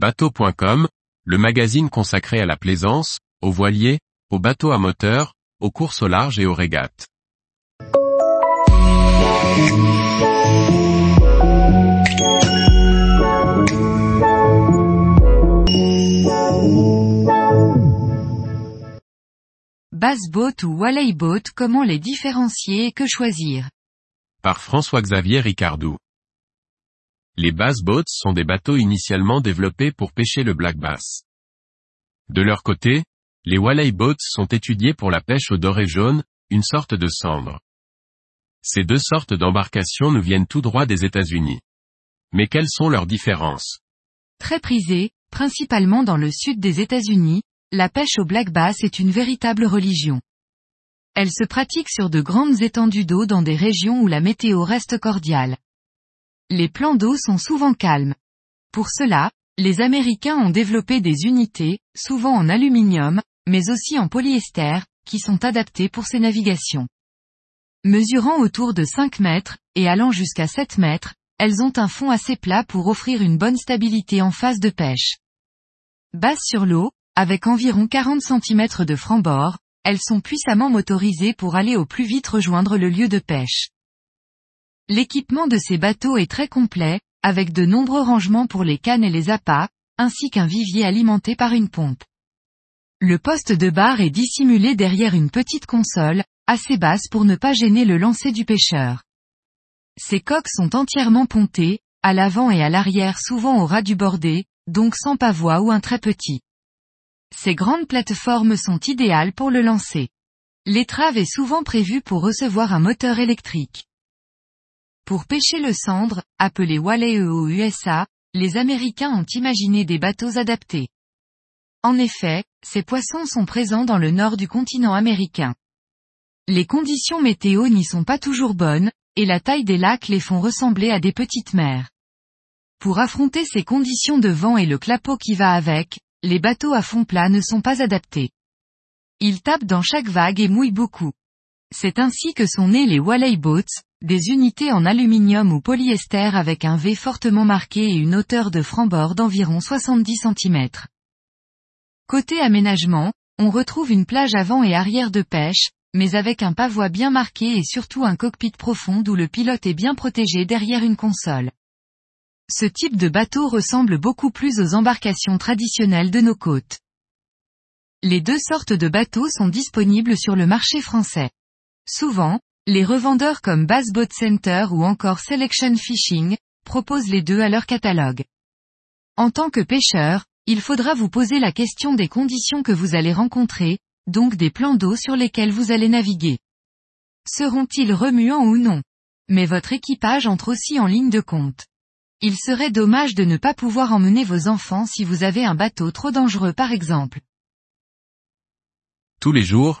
Bateau.com, le magazine consacré à la plaisance, aux voiliers, aux bateaux à moteur, aux courses au large et aux régates. Bass boat ou Walley boat comment les différencier et que choisir? Par François-Xavier Ricardou. Les bass boats sont des bateaux initialement développés pour pêcher le black bass. De leur côté, les Walley boats sont étudiés pour la pêche au doré jaune, une sorte de cendre. Ces deux sortes d'embarcations nous viennent tout droit des États-Unis. Mais quelles sont leurs différences? Très prisées, principalement dans le sud des États-Unis, la pêche au black bass est une véritable religion. Elle se pratique sur de grandes étendues d'eau dans des régions où la météo reste cordiale. Les plans d'eau sont souvent calmes. Pour cela, les Américains ont développé des unités, souvent en aluminium, mais aussi en polyester, qui sont adaptées pour ces navigations. Mesurant autour de 5 mètres, et allant jusqu'à 7 mètres, elles ont un fond assez plat pour offrir une bonne stabilité en phase de pêche. Basse sur l'eau, avec environ 40 cm de franc-bord, elles sont puissamment motorisées pour aller au plus vite rejoindre le lieu de pêche. L'équipement de ces bateaux est très complet, avec de nombreux rangements pour les cannes et les appâts, ainsi qu'un vivier alimenté par une pompe. Le poste de barre est dissimulé derrière une petite console, assez basse pour ne pas gêner le lancer du pêcheur. Ces coques sont entièrement pontées, à l'avant et à l'arrière souvent au ras du bordé, donc sans pavois ou un très petit. Ces grandes plateformes sont idéales pour le lancer. L'étrave est souvent prévue pour recevoir un moteur électrique. Pour pêcher le cendre, appelé Walleye aux USA, les Américains ont imaginé des bateaux adaptés. En effet, ces poissons sont présents dans le nord du continent américain. Les conditions météo n'y sont pas toujours bonnes, et la taille des lacs les font ressembler à des petites mers. Pour affronter ces conditions de vent et le clapot qui va avec, les bateaux à fond plat ne sont pas adaptés. Ils tapent dans chaque vague et mouillent beaucoup. C'est ainsi que sont nés les Walley Boats, des unités en aluminium ou polyester avec un V fortement marqué et une hauteur de franc-bord d'environ 70 cm. Côté aménagement, on retrouve une plage avant et arrière de pêche, mais avec un pavois bien marqué et surtout un cockpit profond où le pilote est bien protégé derrière une console. Ce type de bateau ressemble beaucoup plus aux embarcations traditionnelles de nos côtes. Les deux sortes de bateaux sont disponibles sur le marché français. Souvent, les revendeurs comme Bass Boat Center ou encore Selection Fishing, proposent les deux à leur catalogue. En tant que pêcheur, il faudra vous poser la question des conditions que vous allez rencontrer, donc des plans d'eau sur lesquels vous allez naviguer. Seront-ils remuants ou non? Mais votre équipage entre aussi en ligne de compte. Il serait dommage de ne pas pouvoir emmener vos enfants si vous avez un bateau trop dangereux par exemple. Tous les jours,